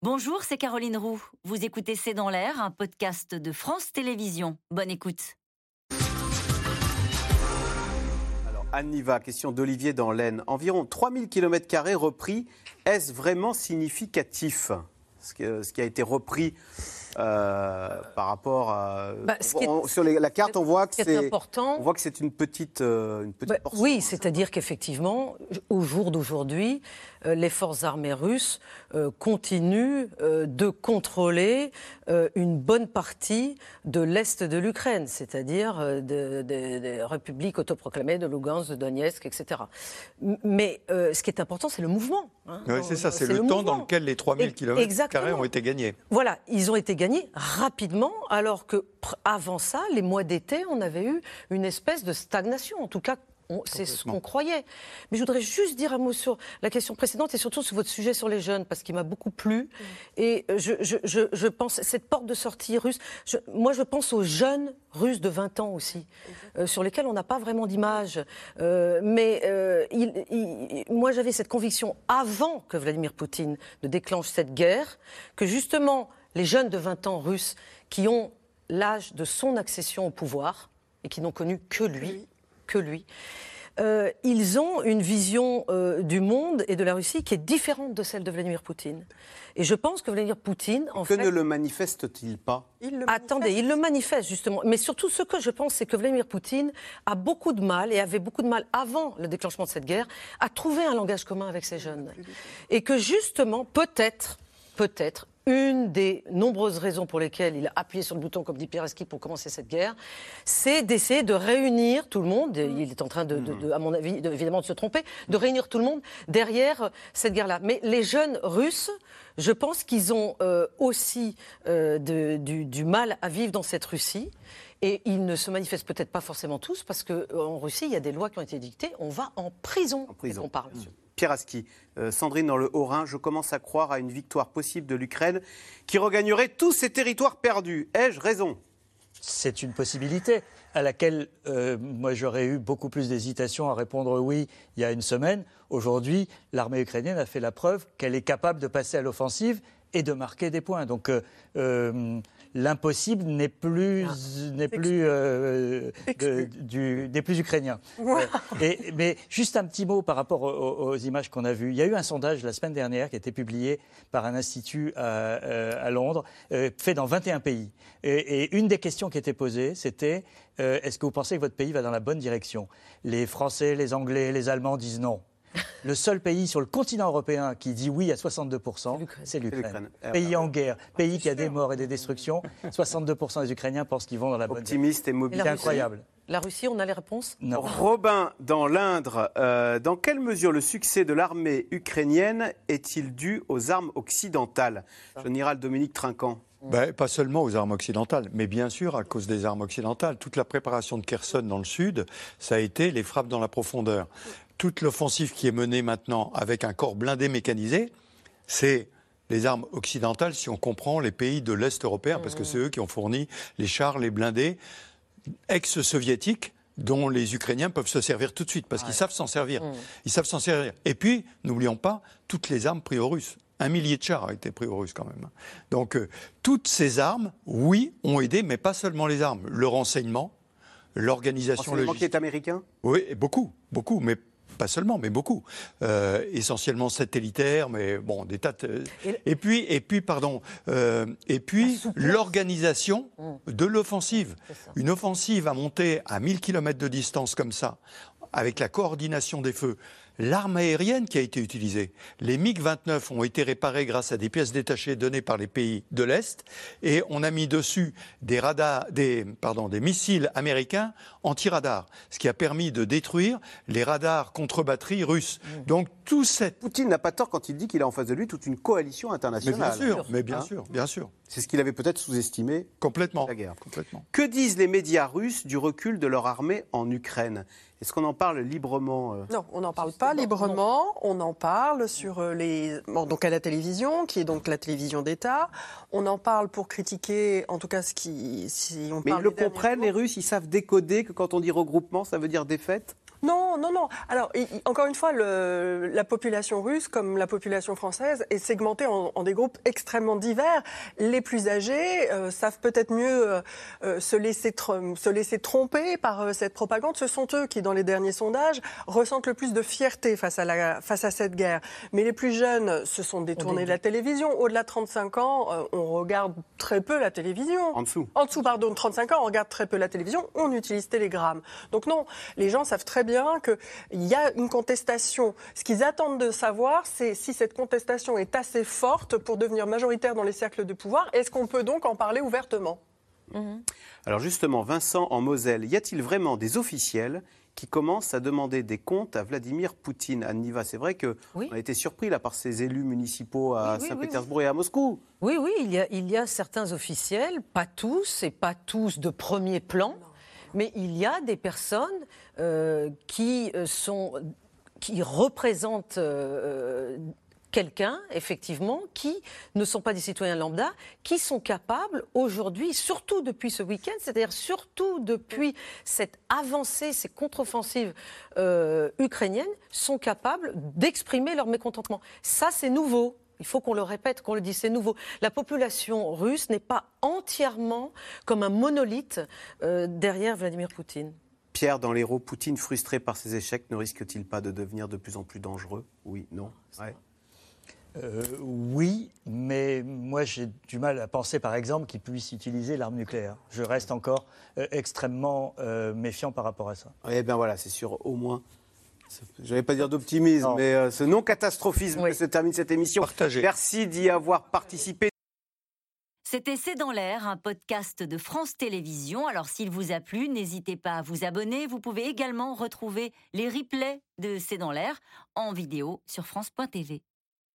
Bonjour, c'est Caroline Roux. Vous écoutez C'est dans l'air, un podcast de France Télévisions. Bonne écoute. Alors, Anne Niva, question d'Olivier dans l'Aisne. Environ 3000 km repris. Est-ce vraiment significatif ce qui, ce qui a été repris euh, par rapport à. Bah, ce qui est- on- sur les- la carte, on voit que c'est. important. On voit que c'est une petite, euh, une petite Bah, portion. oui, c'est-à-dire qu'effectivement, au jour d'aujourd'hui, euh, les forces armées russes continuent de contrôler une bonne partie de l'Est de l'Ukraine, c'est-à-dire de- de- des républiques autoproclamées de Lugansk, de Donetsk, etc. Mais ce qui est important, c'est le mouvement. hein. Oui, c'est ça, c'est le, temps mouvement. dans lequel les 3000 Et- km exactement. ont été gagnés. Voilà, ils ont été gagnés rapidement, alors que avant ça, les mois d'été, on avait eu une espèce de stagnation. En tout cas, c'est ce qu'on croyait. Mais je voudrais juste dire un mot sur la question précédente et surtout sur votre sujet sur les jeunes, parce qu'il m'a beaucoup plu. Et je, je- je- je pense, cette porte de sortie russe, je- moi je pense aux jeunes russes de 20 ans aussi, euh, sur lesquels on n'a pas vraiment d'image. Euh, mais euh, il- il- moi j'avais cette conviction avant que Vladimir Poutine ne déclenche cette guerre, que justement les jeunes de 20 ans russes qui ont l'âge de son accession au pouvoir et qui n'ont connu que lui, que lui, euh, ils ont une vision euh, du monde et de la Russie qui est différente de celle de Vladimir Poutine. Et je pense que Vladimir Poutine, en Que fait, ne le manifeste-t-il pas? Il le Attendez, il le manifeste justement. Mais surtout, ce que je pense, c'est que Vladimir Poutine a beaucoup de mal, et avait beaucoup de mal avant le déclenchement de cette guerre, à trouver un langage commun avec ces jeunes. Et que justement, peut-être, peut-être, une des nombreuses raisons pour lesquelles il a appuyé sur le bouton, comme dit Pireski, pour commencer cette guerre, c'est d'essayer de réunir tout le monde. Il est en train, de, de- de- à mon avis, de- évidemment, de se tromper, de réunir tout le monde derrière euh, cette guerre-là. Mais les jeunes russes, je pense qu'ils ont euh, aussi euh, du, du mal à vivre dans cette Russie. Et ils ne se manifestent peut-être pas forcément tous, parce qu'en Russie, il y a des lois qui ont été dictées. On va en prison, En prison. dès qu'on parle. Aski, euh, Sandrine dans le Haut-Rhin, je commence à croire à une victoire possible de l'Ukraine qui regagnerait tous ses territoires perdus. Ai-je raison? C'est une possibilité à laquelle euh, moi j'aurais eu beaucoup plus d'hésitation à répondre oui il y a une semaine. Aujourd'hui, l'armée ukrainienne a fait la preuve qu'elle est capable de passer à l'offensive et de marquer des points. Donc euh, l'impossible n'est plus n'est plus euh, de- du- n'est plus ukrainien. Euh, et- mais juste un petit mot par rapport aux, images qu'on a vues. Il y a eu un sondage la semaine dernière qui a été publié par un institut à, euh, à Londres, fait dans 21 pays. Et, et une des questions qui était posée, c'était est-ce que vous pensez que votre pays va dans la bonne direction? Les Français, les Anglais, les Allemands disent non. Le seul pays sur le continent européen qui dit oui à 62%, c'est l'Ukraine. l'Ukraine. Ah, Pays en guerre, pays qui a des morts et des destructions, 62% des Ukrainiens pensent qu'ils vont dans la bonne direction. Optimiste et mobile. la C'est Russie incroyable. La Russie, on a les réponses? Non. Robin, dans l'Indre, euh, dans quelle mesure le succès de l'armée ukrainienne est-il dû aux armes occidentales? Général Dominique Trinquant. Ben, pas seulement aux armes occidentales, mais bien sûr à cause des armes occidentales. Toute la préparation de Kherson dans le sud, ça a été les frappes dans la profondeur. Toute l'offensive qui est menée maintenant avec un corps blindé mécanisé, c'est les armes occidentales si on comprend les pays de l'Est européen, parce que c'est eux qui ont fourni les chars, les blindés ex-soviétiques dont les Ukrainiens peuvent se servir tout de suite, parce qu'ils savent s'en servir. Ils savent s'en servir. Et puis, n'oublions pas, toutes les armes prises aux Russes. Un millier de chars a été pris aux Russes quand même. Donc, euh, toutes ces armes, oui, ont aidé, mais pas seulement les armes. Le renseignement, l'organisation Renseignement qui logistique. est américain? Oui, beaucoup, beaucoup, mais pas seulement, mais beaucoup. Euh, essentiellement satellitaire, mais bon, des tas de... Et- Et puis, et puis, pardon, euh, et puis l'organisation de l'offensive. Une offensive à monter à 1000 km de distance comme ça, avec la coordination des feux, l'arme aérienne qui a été utilisée. Les MiG-29 ont été réparés grâce à des pièces détachées données par les pays de l'Est, et on a mis dessus des radars, des, pardon, des missiles américains anti-radars, ce qui a permis de détruire les radars contre batterie russes. Donc tout cette Poutine n'a pas tort quand il dit qu'il a en face de lui toute une coalition mais internationale. bien sûr, mais bien Hein sûr, bien sûr, C'est ce qu'il avait peut-être sous-estimé. complètement, La guerre. complètement. Que disent les médias russes du recul de leur armée en Ukraine? Est-ce qu'on en parle librement euh? Non, on n'en parle pas librement. On en parle sur euh, les, bon, donc à la télévision, qui est donc la télévision d'État. On en parle pour critiquer, en tout cas, ce qui, si on Mais parle ils le comprennent, les. Russes? Ils savent décoder que quand on dit regroupement, ça veut dire défaite? Non, non, non. Alors, encore une fois, le, la population russe, comme la population française, est segmentée en, des groupes extrêmement divers. Les plus âgés euh, savent peut-être mieux euh, euh, se, laisser se laisser tromper par cette propagande. Ce sont eux qui, dans les derniers sondages, ressentent le plus de fierté face à, la, face à cette guerre. Mais les plus jeunes se sont détournés de la télévision. Au-delà de 35 ans, on regarde très peu la télévision. En dessous. En dessous, pardon, de 35 ans, on regarde très peu la télévision. On utilise Telegram. Donc non, les gens savent très bien qu'il y a une contestation. Ce qu'ils attendent de savoir, c'est si cette contestation est assez forte pour devenir majoritaire dans les cercles de pouvoir. Est-ce qu'on peut donc en parler ouvertement? Mhm. Alors justement, Vincent, en Moselle, y a-t-il vraiment des officiels qui commencent à demander des comptes à Vladimir Poutine. Anniva, c'est vrai qu'on a été surpris là, par ces élus municipaux à Saint-Pétersbourg et à Moscou. Oui, oui, il y, a, il y a certains officiels, pas tous, et pas tous de premier plan, mais il y a des personnes euh, qui euh, sont qui représentent euh, quelqu'un, effectivement, qui ne sont pas des citoyens lambda, qui sont capables aujourd'hui, surtout depuis ce week-end, c'est-à-dire surtout depuis cette avancée, ces contre-offensives ukrainiennes, sont capables d'exprimer leur mécontentement. Ça, c'est nouveau. Il faut qu'on le répète, qu'on le dise, c'est nouveau. La population russe n'est pas entièrement comme un monolithe euh, derrière Vladimir Poutine. Pierre, dans l'héros, Poutine, frustré par ses échecs, ne risque-t-il pas de devenir de plus en plus dangereux? Oui, non? Euh, oui, mais moi j'ai du mal à penser par exemple qu'il puisse utiliser l'arme nucléaire. Je reste encore euh, extrêmement méfiant par rapport à ça. Eh bien voilà, c'est sûr, au moins je vais pas dire d'optimisme, mais euh, ce non-catastrophisme se termine cette émission. Merci d'y avoir participé. C'était C'est dans l'air, un podcast de France Télévisions. Alors s'il vous a plu, n'hésitez pas à vous abonner. Vous pouvez également retrouver les replays de C'est dans l'air en vidéo sur France.tv.